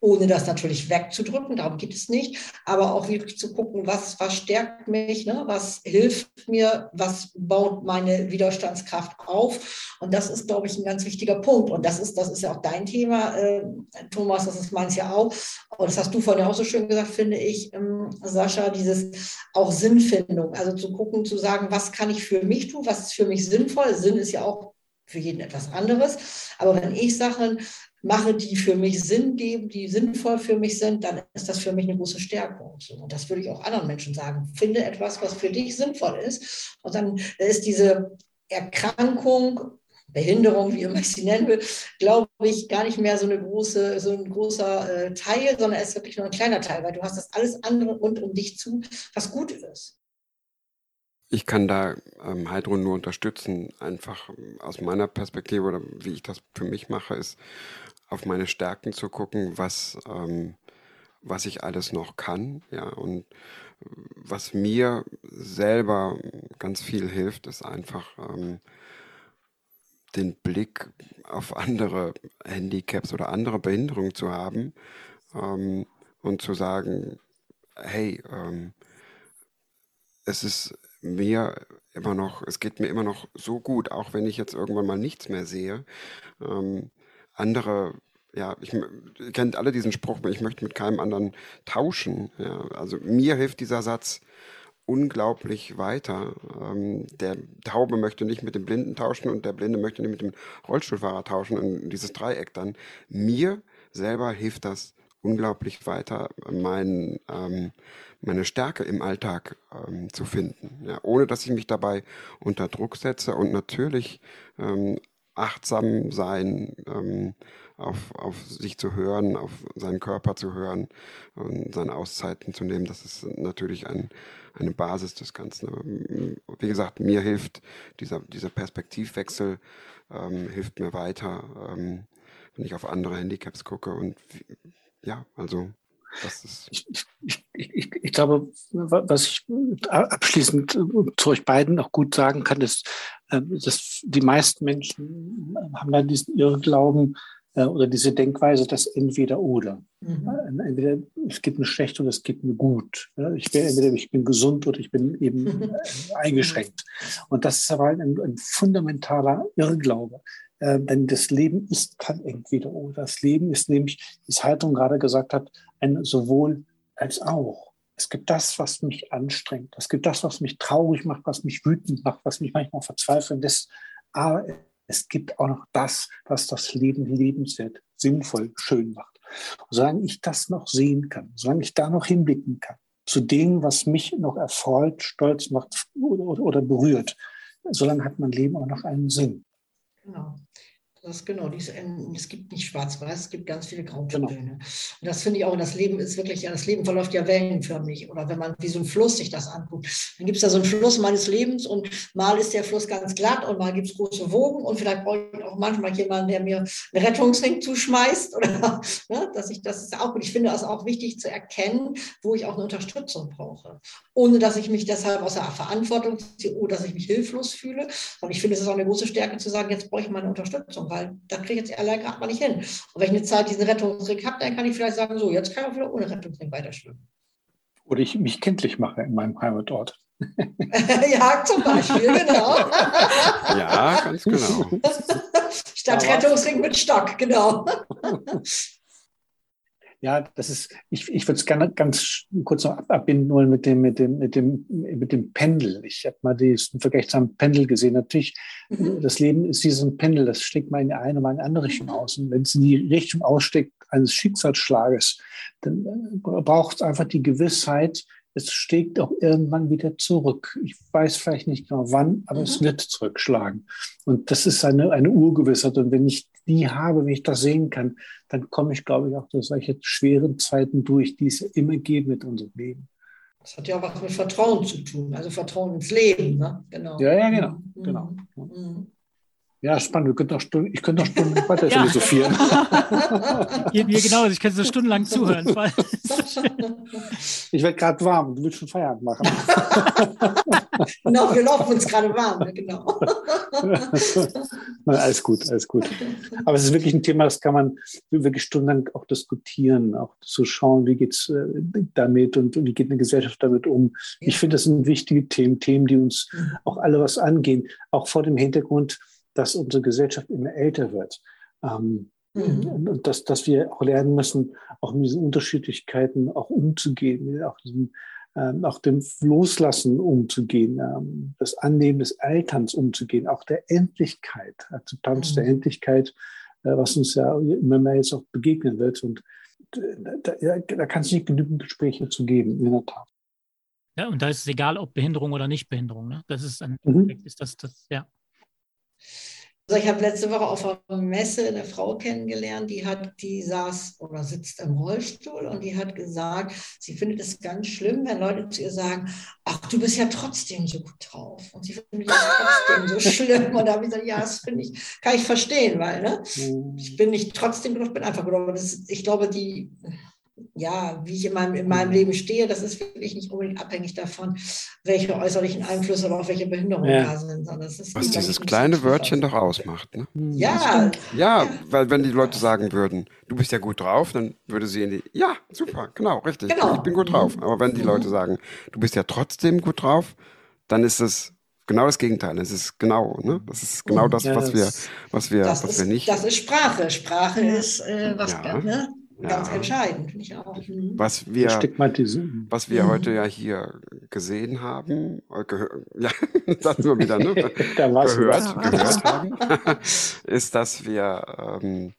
ohne das natürlich wegzudrücken, darum geht es nicht, aber auch wirklich zu gucken, was, was stärkt mich, ne? was hilft mir, was baut meine Widerstandskraft auf. Und das ist, glaube ich, ein ganz wichtiger Punkt. Und das ist, das ist ja auch dein Thema, äh, Thomas, das ist meins ja auch. Und das hast du vorhin auch so schön gesagt, finde ich, ähm, Sascha, dieses auch Sinnfindung, also zu gucken, zu sagen, was kann ich für mich tun, was ist für mich sinnvoll. Sinn ist ja auch für jeden etwas anderes. Aber wenn ich Sachen mache, die für mich Sinn geben, die sinnvoll für mich sind, dann ist das für mich eine große Stärkung. Und das würde ich auch anderen Menschen sagen. Finde etwas, was für dich sinnvoll ist. Und dann ist diese Erkrankung, Behinderung, wie immer ich sie nennen will, glaube ich, gar nicht mehr so, eine große, so ein großer äh, Teil, sondern es ist wirklich nur ein kleiner Teil, weil du hast das alles andere rund um dich zu, was gut ist. Ich kann da ähm, Heidrun nur unterstützen, einfach aus meiner Perspektive oder wie ich das für mich mache, ist auf meine Stärken zu gucken, was, ähm, was ich alles noch kann. Ja, und was mir selber ganz viel hilft, ist einfach ähm, den Blick auf andere Handicaps oder andere Behinderungen zu haben ähm, und zu sagen, hey, ähm, es ist mir immer noch, es geht mir immer noch so gut, auch wenn ich jetzt irgendwann mal nichts mehr sehe. Ähm, andere, ja, ich, ihr kennt alle diesen Spruch, ich möchte mit keinem anderen tauschen. Ja. Also mir hilft dieser Satz unglaublich weiter. Ähm, der Taube möchte nicht mit dem Blinden tauschen und der Blinde möchte nicht mit dem Rollstuhlfahrer tauschen und dieses Dreieck dann. Mir selber hilft das unglaublich weiter, mein, ähm, meine Stärke im Alltag ähm, zu finden, ja, ohne dass ich mich dabei unter Druck setze und natürlich ähm, achtsam sein, ähm, auf, auf sich zu hören, auf seinen Körper zu hören und seine Auszeiten zu nehmen. Das ist natürlich ein, eine Basis des Ganzen. Wie gesagt, mir hilft dieser, dieser Perspektivwechsel, ähm, hilft mir weiter, ähm, wenn ich auf andere Handicaps gucke. Und ja, also das ist. Ich, ich, ich, ich glaube, was ich abschließend zu euch beiden auch gut sagen kann, ist, ähm, dass die meisten Menschen haben dann diesen Irrglauben, äh, oder diese Denkweise, dass entweder oder. Mhm. Äh, entweder es geht mir schlecht oder es geht mir gut. Ich bin, entweder ich bin gesund oder ich bin eben äh, eingeschränkt. Und das ist aber ein, ein fundamentaler Irrglaube. Denn das Leben ist kein entweder oder. Das Leben ist nämlich, wie es Haltung gerade gesagt hat, ein sowohl als auch. Es gibt das, was mich anstrengt. Es gibt das, was mich traurig macht, was mich wütend macht, was mich manchmal verzweifeln lässt. Aber es gibt auch noch das, was das Leben lebenswert, sinnvoll, schön macht. Solange ich das noch sehen kann, solange ich da noch hinblicken kann, zu dem, was mich noch erfreut, stolz macht oder berührt, solange hat mein Leben auch noch einen Sinn. Genau. Das genau, dies, es gibt nicht schwarz-weiß, es gibt ganz viele Grautöne. Genau. Und das finde ich auch, das Leben ist wirklich, ja, das Leben verläuft ja wellenförmig. Oder wenn man wie so ein Fluss sich das anguckt, dann gibt es da so einen Fluss meines Lebens und mal ist der Fluss ganz glatt und mal gibt es große Wogen und vielleicht brauche ich auch manchmal jemanden, der mir einen Rettungsring zuschmeißt oder ne, dass ich das ist auch und ich finde es auch wichtig zu erkennen, wo ich auch eine Unterstützung brauche, ohne dass ich mich deshalb aus der Verantwortung ziehe oder dass ich mich hilflos fühle. Und ich finde, es ist auch eine große Stärke zu sagen, jetzt brauche ich meine Unterstützung weil da kriege ich jetzt allein gerade mal nicht hin. Und wenn ich eine Zeit diesen Rettungsring habe, dann kann ich vielleicht sagen, so, jetzt kann ich auch wieder ohne Rettungsring weiterschwimmen. Oder ich mich kenntlich mache in meinem Heimatort. ja, zum Beispiel, genau. ja, ganz genau. Statt Rettungsring mit Stock, genau. Ja, das ist, ich, ich würde es gerne ganz kurz noch abbinden wollen mit dem, mit dem, mit dem, mit dem Pendel. Ich habe mal diesen Vergleich zum Pendel gesehen. Natürlich, mhm. das Leben ist wie so ein Pendel, das schlägt mal in die eine, mal in die andere Richtung aus. Und wenn es in die Richtung aussteckt eines Schicksalsschlages, dann äh, braucht es einfach die Gewissheit, es steigt auch irgendwann wieder zurück. Ich weiß vielleicht nicht genau wann, aber mhm. es wird zurückschlagen. Und das ist eine, eine Urgewissheit. Und wenn ich die habe, wenn ich das sehen kann, dann komme ich, glaube ich, auch durch solche schweren Zeiten durch, die es immer geben mit unserem Leben. Das hat ja auch was mit Vertrauen zu tun, also Vertrauen ins Leben. Ne? Genau. Ja, ja, genau. Mhm. genau. Mhm. Ja, spannend. Wir können noch Stunden, ich könnte noch Stunden weiter ja. philosophieren. Mir, genau, ich könnte so stundenlang zuhören. ich werde gerade warm. Du willst schon Feierabend machen. genau, wir laufen uns gerade warm. Genau. Nein, alles gut, alles gut. Aber es ist wirklich ein Thema, das kann man wirklich stundenlang auch diskutieren, auch zu schauen, wie geht es äh, damit und wie geht eine Gesellschaft damit um. Ich finde, das sind wichtige Themen, Themen, die uns mhm. auch alle was angehen, auch vor dem Hintergrund, dass unsere Gesellschaft immer älter wird. Ähm, mhm. Und dass, dass wir auch lernen müssen, auch mit diesen Unterschiedlichkeiten auch umzugehen, auch, diesem, ähm, auch dem Loslassen umzugehen, ähm, das Annehmen des Alterns umzugehen, auch der Endlichkeit, Akzeptanz mhm. der Endlichkeit, äh, was uns ja immer mehr jetzt auch begegnen wird. Und äh, da, ja, da kann es nicht genügend Gespräche zu geben, in der Tat. Ja, und da ist es egal, ob Behinderung oder Nicht-Behinderung. Ne? Das ist ein mhm. ist das, das, ja. Also ich habe letzte Woche auf einer Messe eine Frau kennengelernt, die hat, die saß oder sitzt im Rollstuhl und die hat gesagt, sie findet es ganz schlimm, wenn Leute zu ihr sagen, ach, du bist ja trotzdem so gut drauf. Und sie findet es trotzdem so schlimm. Und da habe ich gesagt, ja, das finde ich, kann ich verstehen, weil ne, mhm. ich bin nicht trotzdem gut, ich bin einfach gut. Aber das, ich glaube, die ja, wie ich in meinem, in meinem Leben stehe, das ist wirklich nicht unbedingt abhängig davon, welche äußerlichen Einflüsse oder auch welche Behinderungen ja. da sind. Was dieses kleine Wörtchen doch ausmacht. Ne? Ja. ja. Ja, weil wenn die Leute sagen würden, du bist ja gut drauf, dann würde sie in die, ja, super, genau, richtig, genau. ich bin gut drauf. Mhm. Aber wenn die Leute mhm. sagen, du bist ja trotzdem gut drauf, dann ist es genau das Gegenteil. Es ist genau, ne? Das ist genau mhm. das, was wir, was wir, was ist, wir nicht. Das ist Sprache. Sprache ist äh, was, ja. ne? Ganz ja. entscheidend, finde ich auch. Mhm. Was wir, was wir mhm. heute ja hier gesehen haben, äh, ja, das nur wieder, ne? gehört, gehört haben, ist, dass wir ähm,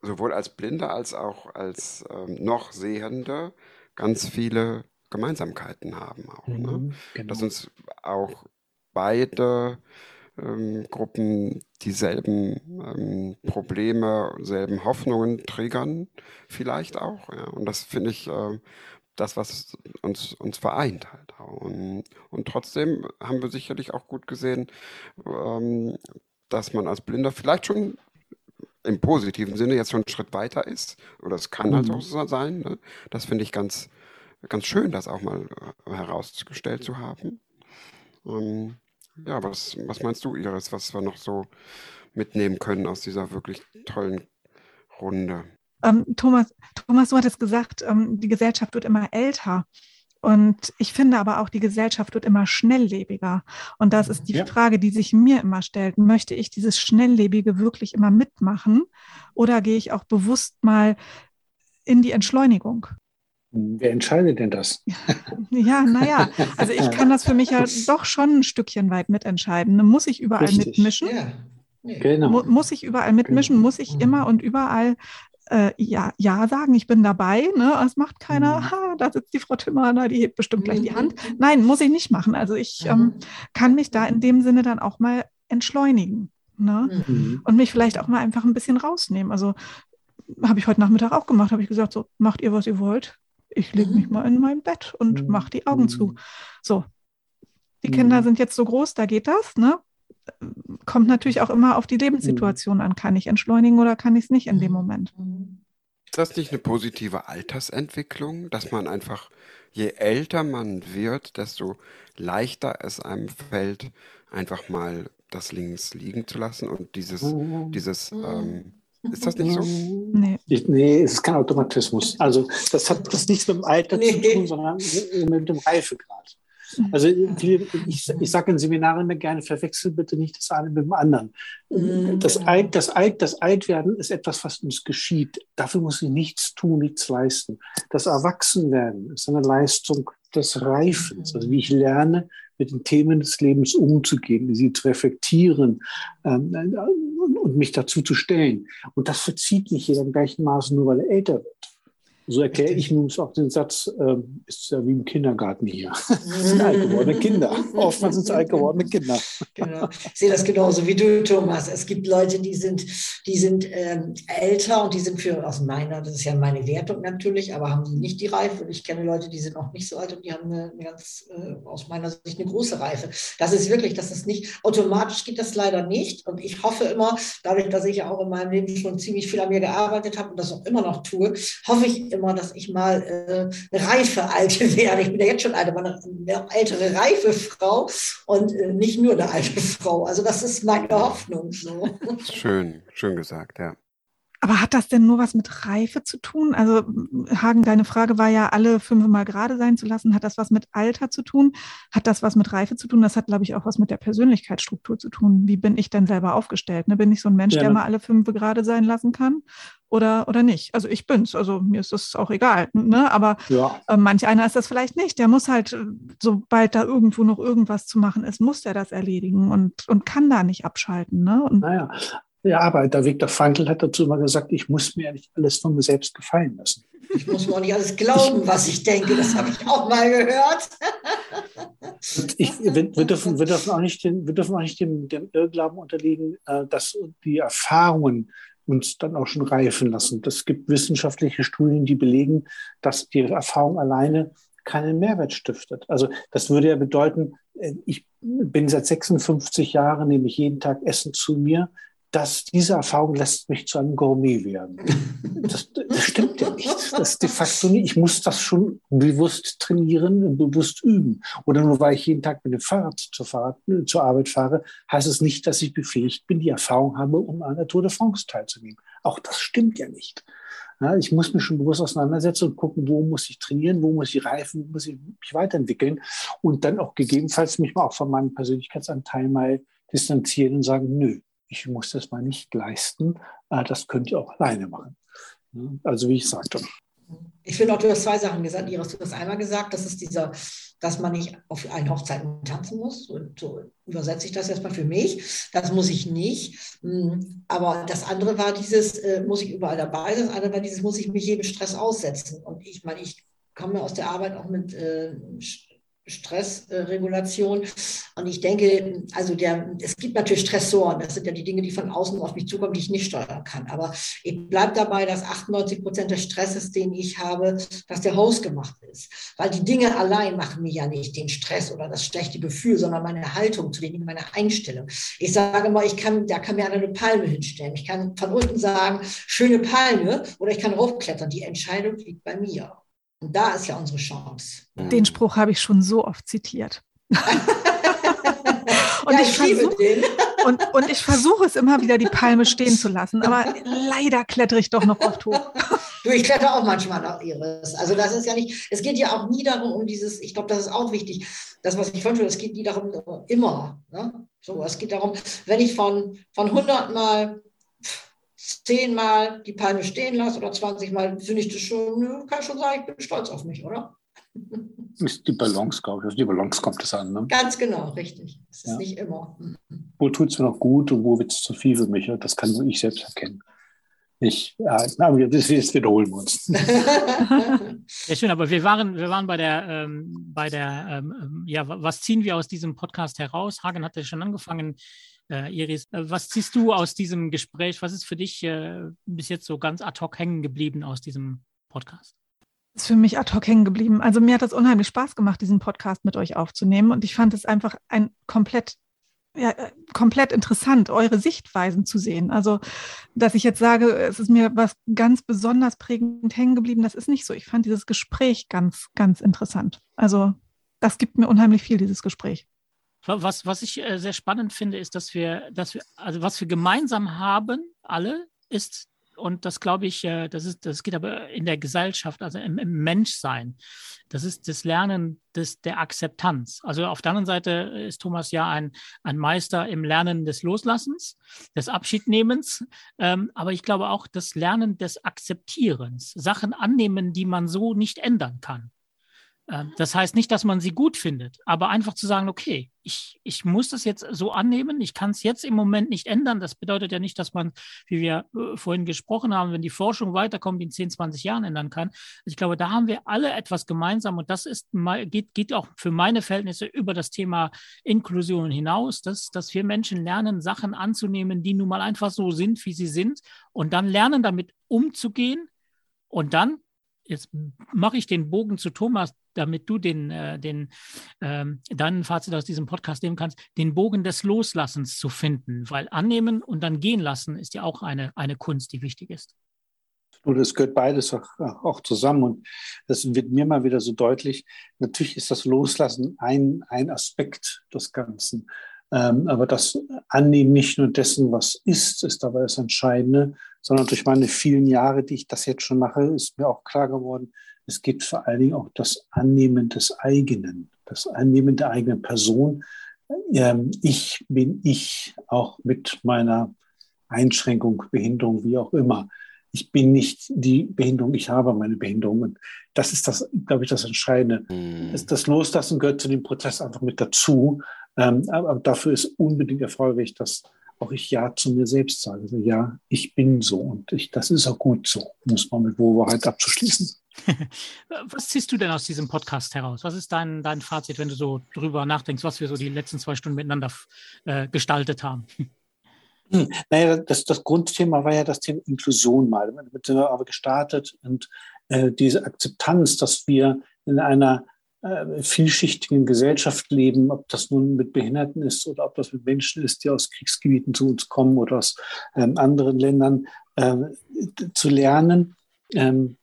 sowohl als Blinde als auch als ähm, noch Sehende ganz viele Gemeinsamkeiten haben. Auch, ne? mhm, genau. Dass uns auch beide ähm, Gruppen dieselben ähm, Probleme, selben Hoffnungen triggern, vielleicht auch. Ja. Und das finde ich äh, das, was uns, uns vereint halt. Und, und trotzdem haben wir sicherlich auch gut gesehen, ähm, dass man als Blinder vielleicht schon im positiven Sinne jetzt schon einen Schritt weiter ist. Oder es kann halt mhm. halt auch so sein. Ne? Das finde ich ganz, ganz schön, das auch mal äh, herausgestellt zu haben. Ähm, ja, was, was meinst du, Iris, was wir noch so mitnehmen können aus dieser wirklich tollen Runde? Ähm, Thomas, Thomas, du hattest gesagt, ähm, die Gesellschaft wird immer älter. Und ich finde aber auch, die Gesellschaft wird immer schnelllebiger. Und das ist die ja. Frage, die sich mir immer stellt. Möchte ich dieses Schnelllebige wirklich immer mitmachen? Oder gehe ich auch bewusst mal in die Entschleunigung? Wer entscheidet denn das? Ja, naja, also ich kann das für mich ja doch schon ein Stückchen weit mitentscheiden. Muss ich überall Richtig. mitmischen? Ja. Genau. Muss ich überall mitmischen? Genau. Muss ich mhm. immer und überall äh, ja, ja sagen, ich bin dabei? Ne? Es macht keiner, mhm. ha, da sitzt die Frau Timmerner, die hebt bestimmt gleich die Hand. Mhm. Nein, muss ich nicht machen. Also ich ähm, mhm. kann mich da in dem Sinne dann auch mal entschleunigen. Ne? Mhm. Und mich vielleicht auch mal einfach ein bisschen rausnehmen. Also habe ich heute Nachmittag auch gemacht, habe ich gesagt, so macht ihr, was ihr wollt ich lege mich mhm. mal in mein Bett und mhm. mache die Augen zu. Mhm. So. Die Kinder sind jetzt so groß, da geht das, ne? Kommt natürlich auch immer auf die Lebenssituation an. Kann ich entschleunigen oder kann ich es nicht in dem Moment? Ist das nicht eine positive Altersentwicklung, dass man einfach, je älter man wird, desto leichter es einem fällt, einfach mal das links liegen zu lassen und dieses, dieses ähm, ist das nicht so? Nee. Ich, nee, es ist kein Automatismus. Also das hat das nichts mit dem Alter nee. zu tun, sondern mit dem Reifegrad. Also ich, ich sage in Seminaren immer gerne, verwechsel bitte nicht das eine mit dem anderen. Mhm. Das, Alt, das, Alt, das Altwerden ist etwas, was uns geschieht. Dafür muss ich nichts tun, nichts leisten. Das Erwachsenwerden ist eine Leistung des Reifens, also wie ich lerne, mit den Themen des Lebens umzugehen, sie zu reflektieren ähm, und, und, mich dazu zu stellen. Und das verzieht nicht jeder im gleichen Maße, nur weil er älter wird. So erkläre ich nun auch den Satz, äh, ist ja wie im Kindergarten hier. Das sind alt gewordene Kinder. Oftmals sind es alt gewordene Kinder. Genau. Ich sehe das genauso wie du, Thomas. Es gibt Leute, die sind, die sind ähm, älter und die sind für, aus meiner, das ist ja meine Wertung natürlich, aber haben die nicht die Reife. Und ich kenne Leute, die sind auch nicht so alt und die haben eine, eine ganz, äh, aus meiner Sicht, eine große Reife. Das ist wirklich, das ist nicht, automatisch geht das leider nicht. Und ich hoffe immer, dadurch, dass ich ja auch in meinem Leben schon ziemlich viel an mir gearbeitet habe und das auch immer noch tue, hoffe ich immer, dass ich mal äh, eine reife Alte werde. Ich bin ja jetzt schon eine, eine, eine ältere, reife Frau und äh, nicht nur eine alte Frau. Also das ist meine Hoffnung. So. Schön, schön gesagt, ja. Aber hat das denn nur was mit Reife zu tun? Also Hagen, deine Frage war ja, alle fünfmal gerade sein zu lassen. Hat das was mit Alter zu tun? Hat das was mit Reife zu tun? Das hat, glaube ich, auch was mit der Persönlichkeitsstruktur zu tun. Wie bin ich denn selber aufgestellt? Ne? Bin ich so ein Mensch, ja, der mal alle fünf gerade sein lassen kann? Oder, oder nicht? Also ich bin's. Also mir ist das auch egal. Ne? Aber ja. äh, manch einer ist das vielleicht nicht. Der muss halt, äh, sobald da irgendwo noch irgendwas zu machen ist, muss der das erledigen und, und kann da nicht abschalten. Ne? Und naja, der Arbeiter Viktor Frankl hat dazu mal gesagt, ich muss mir nicht alles von mir selbst gefallen lassen. Ich muss mir auch nicht alles glauben, was ich denke. Das habe ich auch mal gehört. Ich, wir, wir, dürfen, wir dürfen auch nicht, den, wir dürfen auch nicht dem, dem Irrglauben unterliegen, äh, dass die Erfahrungen uns dann auch schon reifen lassen. Es gibt wissenschaftliche Studien, die belegen, dass die Erfahrung alleine keinen Mehrwert stiftet. Also das würde ja bedeuten, äh, ich bin seit 56 Jahren, nehme ich jeden Tag Essen zu mir dass diese Erfahrung lässt mich zu einem Gourmet werden. Das, das stimmt ja nicht. Das ist de facto nicht. Ich muss das schon bewusst trainieren und bewusst üben. Oder nur weil ich jeden Tag mit dem Fahrrad zur, Fahrrad, zur Arbeit fahre, heißt es nicht, dass ich befähigt bin, die Erfahrung habe, um an der Tour de France teilzunehmen. Auch das stimmt ja nicht. Ja, ich muss mich schon bewusst auseinandersetzen und gucken, wo muss ich trainieren, wo muss ich reifen, wo muss ich mich weiterentwickeln und dann auch gegebenenfalls mich mal auch von meinem Persönlichkeitsanteil mal distanzieren und sagen, nö, ich muss das mal nicht leisten, äh, das könnt ihr auch alleine machen. Also wie ich sagte. Ich finde auch, du hast zwei Sachen gesagt. Iris, du hast einmal gesagt, das ist dieser, dass man nicht auf allen Hochzeiten tanzen muss. Und so übersetze ich das erstmal für mich. Das muss ich nicht. Hm, aber das andere war dieses, äh, muss ich überall dabei sein. Das andere war dieses, muss ich mich jedem Stress aussetzen. Und ich meine, ich komme aus der Arbeit auch mit äh, Stressregulation. Und ich denke, also der, es gibt natürlich Stressoren. Das sind ja die Dinge, die von außen auf mich zukommen, die ich nicht steuern kann. Aber ich bleibe dabei, dass 98 Prozent des Stresses, den ich habe, dass der Host gemacht ist. Weil die Dinge allein machen mir ja nicht den Stress oder das schlechte Gefühl, sondern meine Haltung zu den Dingen, meine Einstellung. Ich sage mal, ich kann, da kann mir einer eine Palme hinstellen. Ich kann von unten sagen, schöne Palme, oder ich kann raufklettern. Die Entscheidung liegt bei mir. Und da ist ja unsere Chance. Den Spruch habe ich schon so oft zitiert. und, ja, ich versuch, und, und, ich versuche es immer wieder, die Palme stehen zu lassen. Aber leider klettere ich doch noch oft hoch. Du, ich kletter auch manchmal nach Iris. Also das ist ja nicht, es geht ja auch nie darum, um dieses, ich glaube, das ist auch wichtig, das, was ich vorhin schon, es geht nie darum, immer. Ne? So, es geht darum, wenn ich von, von 100 Mal zehnmal die Palme stehen lasse oder 20 Mal, finde ich das schon, kann schon sagen, ich bin stolz auf mich, oder? Ist die Balance, glaube ich. Auf die Balance kommt es an. Ne? Ganz genau, richtig. Es ist ja. nicht immer. Wo tut es mir noch gut und wo wird es zu viel für mich? Das kann nur ich selbst erkennen. Ich, ja, aber das, das wiederholen wir uns. ja, schön, aber wir waren, wir waren bei der, ähm, bei der ähm, ähm ja, was ziehen wir aus diesem Podcast heraus? Hagen hatte schon angefangen, äh, Iris, äh, was ziehst du aus diesem Gespräch? Was ist für dich äh, bis jetzt so ganz ad hoc hängen geblieben aus diesem Podcast? ist für mich ad hoc hängen geblieben. Also mir hat es unheimlich Spaß gemacht, diesen Podcast mit euch aufzunehmen. Und ich fand es einfach ein komplett, ja, äh, komplett interessant, eure Sichtweisen zu sehen. Also, dass ich jetzt sage, es ist mir was ganz besonders prägend hängen geblieben, das ist nicht so. Ich fand dieses Gespräch ganz, ganz interessant. Also, das gibt mir unheimlich viel, dieses Gespräch. Was, was ich äh, sehr spannend finde, ist, dass wir, dass wir, also was wir gemeinsam haben, alle, ist, und das glaube ich, äh, das ist, das geht aber in der Gesellschaft, also im, im Menschsein. Das ist das Lernen des, der Akzeptanz. Also auf der anderen Seite ist Thomas ja ein, ein Meister im Lernen des Loslassens, des Abschiednehmens, ähm, aber ich glaube auch das Lernen des Akzeptierens, Sachen annehmen, die man so nicht ändern kann. Ähm, das heißt nicht, dass man sie gut findet, aber einfach zu sagen, okay, ich, ich muss das jetzt so annehmen, ich kann es jetzt im Moment nicht ändern. Das bedeutet ja nicht, dass man, wie wir äh, vorhin gesprochen haben, wenn die Forschung weiterkommt, in 10, 20 Jahren ändern kann. Ich glaube, da haben wir alle etwas gemeinsam und das ist, geht, geht auch für meine Verhältnisse über das Thema Inklusion hinaus, dass, dass wir Menschen lernen, Sachen anzunehmen, die nun mal einfach so sind, wie sie sind und dann lernen, damit umzugehen und dann jetzt mache ich den Bogen zu Thomas, damit du den, äh, den ähm, dein Fazit aus diesem Podcast nehmen kannst, den Bogen des Loslassens zu finden, weil annehmen und dann gehen lassen ist ja auch eine, eine Kunst, die wichtig ist. Und es gehört beides auch, auch, zusammen. Und das wird mir mal wieder so deutlich. Natürlich ist das Loslassen ein, ein Aspekt des Ganzen. Ähm, aber das Annehmen nicht nur dessen, was ist, ist dabei das Entscheidende, sondern durch meine vielen Jahre, die ich das jetzt schon mache, ist mir auch klar geworden, es gibt vor allen Dingen auch das Annehmen des eigenen, das Annehmen der eigenen Person. Ähm, ich bin ich, auch mit meiner Einschränkung, Behinderung, wie auch immer. Ich bin nicht die Behinderung, ich habe meine Behinderung. Und das ist das, glaube ich, das Entscheidende. Mhm. Das Loslassen gehört zu dem Prozess einfach mit dazu. Ähm, aber dafür ist unbedingt erforderlich, dass auch ich Ja zu mir selbst sage. Also, ja, ich bin so und ich, das ist auch gut so, muss man mit Wohlwahrheit abzuschließen. Was ziehst du denn aus diesem Podcast heraus? Was ist dein, dein Fazit, wenn du so drüber nachdenkst, was wir so die letzten zwei Stunden miteinander äh, gestaltet haben? Hm, naja, das, das Grundthema war ja das Thema Inklusion mal. Damit sind wir aber gestartet und äh, diese Akzeptanz, dass wir in einer äh, vielschichtigen Gesellschaft leben, ob das nun mit Behinderten ist oder ob das mit Menschen ist, die aus Kriegsgebieten zu uns kommen oder aus ähm, anderen Ländern, äh, zu lernen, ähm,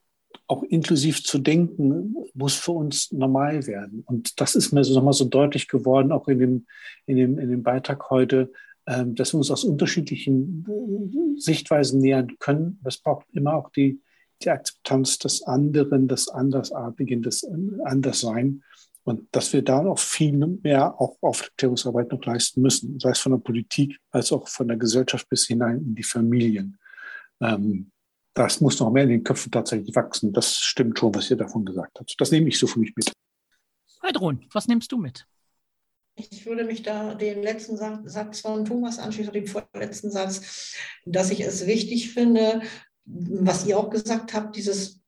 auch inklusiv zu denken, muss für uns normal werden. Und das ist mir so nochmal so deutlich geworden, auch in dem, in dem, in dem Beitrag heute, dass wir uns aus unterschiedlichen äh, Sichtweisen nähern können. Das braucht immer auch die, die Akzeptanz des anderen, des Andersartigen, des Anderssein. Und dass wir da noch viel mehr auch Aufklärungsarbeit noch leisten müssen, sei es von der Politik als auch von der Gesellschaft bis hinein in die Familien. Ähm, das muss noch mehr in den Köpfen tatsächlich wachsen. Das stimmt schon, was ihr davon gesagt habt. Das nehme ich so für mich mit. Heidrun, was nimmst du mit? Ich würde mich da den letzten Satz von Thomas anschließen, den vorletzten Satz, dass ich es wichtig finde, was ihr auch gesagt habt, dieses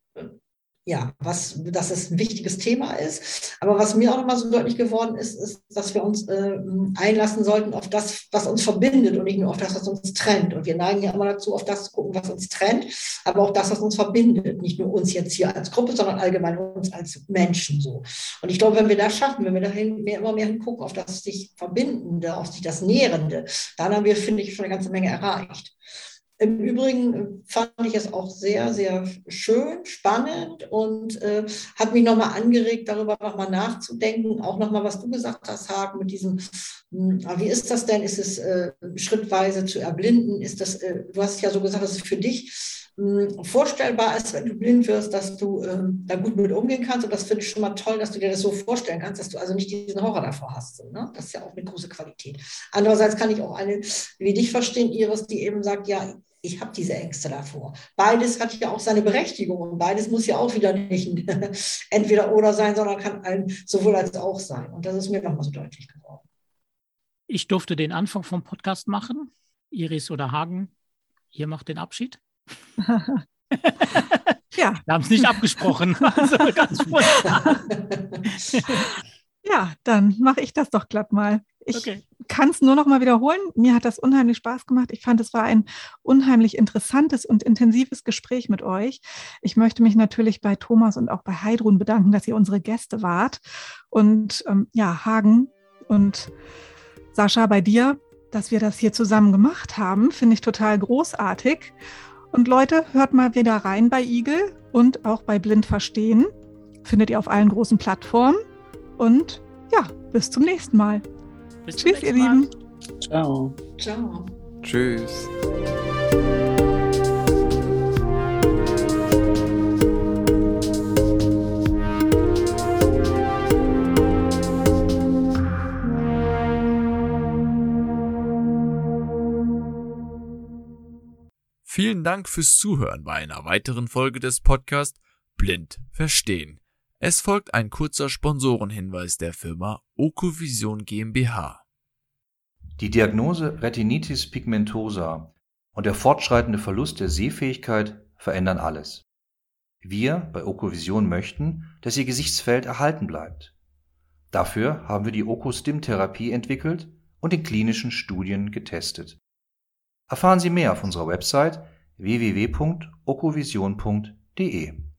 ja, was, dass es ein wichtiges Thema ist. Aber was mir auch nochmal so deutlich geworden ist, ist, dass wir uns äh, einlassen sollten auf das, was uns verbindet und nicht nur auf das, was uns trennt. Und wir neigen ja immer dazu, auf das zu gucken, was uns trennt, aber auch das, was uns verbindet. Nicht nur uns jetzt hier als Gruppe, sondern allgemein uns als Menschen so. Und ich glaube, wenn wir das schaffen, wenn wir dahin mehr, immer mehr hingucken auf das sich Verbindende, auf sich das Nährende, dann haben wir, finde ich, schon eine ganze Menge erreicht. Im Übrigen fand ich es auch sehr, sehr schön, spannend und äh, hat mich nochmal angeregt, darüber nochmal nachzudenken. Auch nochmal, was du gesagt hast, Hagen, mit diesem, mh, hm, wie ist das denn? Ist es äh, schrittweise zu erblinden? Ist das, äh, du hast ja so gesagt, dass es für dich mh, hm, vorstellbar ist, wenn du blind wirst, dass du ähm, da gut mit umgehen kannst. Und das finde ich schon mal toll, dass du dir das so vorstellen kannst, dass du also nicht diesen Horror davor hast. So, ne? Das ist ja auch eine große Qualität. Andererseits kann ich auch eine wie dich verstehen, Iris, die eben sagt, ja, ich habe diese Ängste davor. Beides hat ja auch seine Berechtigung und beides muss ja auch wieder nicht entweder oder sein, sondern kann ein sowohl als auch sein. Und das ist mir nochmal so deutlich geworden. Ich durfte den Anfang vom Podcast machen. Iris oder Hagen, ihr macht den Abschied. ja. Wir haben es nicht abgesprochen. Also ganz ja, dann mache ich das doch glatt mal. Ich okay. Kann es nur noch mal wiederholen. Mir hat das unheimlich Spaß gemacht. Ich fand, es war ein unheimlich interessantes und intensives Gespräch mit euch. Ich möchte mich natürlich bei Thomas und auch bei Heidrun bedanken, dass ihr unsere Gäste wart. Und ähm, ja, Hagen und Sascha, bei dir, dass wir das hier zusammen gemacht haben, finde ich total großartig. Und Leute, hört mal wieder rein bei Igel und auch bei Blind Verstehen. Findet ihr auf allen großen Plattformen. Und ja, bis zum nächsten Mal. Bis Tschüss, ihr Lieben. Ciao. Ciao. Tschüss. Vielen Dank fürs Zuhören bei einer weiteren Folge des Podcasts Blind Verstehen. Es folgt ein kurzer Sponsorenhinweis der Firma Okovision GmbH. Die Diagnose Retinitis pigmentosa und der fortschreitende Verlust der Sehfähigkeit verändern alles. Wir bei Okovision möchten, dass Ihr Gesichtsfeld erhalten bleibt. Dafür haben wir die Okostim-Therapie entwickelt und in klinischen Studien getestet. Erfahren Sie mehr auf unserer Website www.okovision.de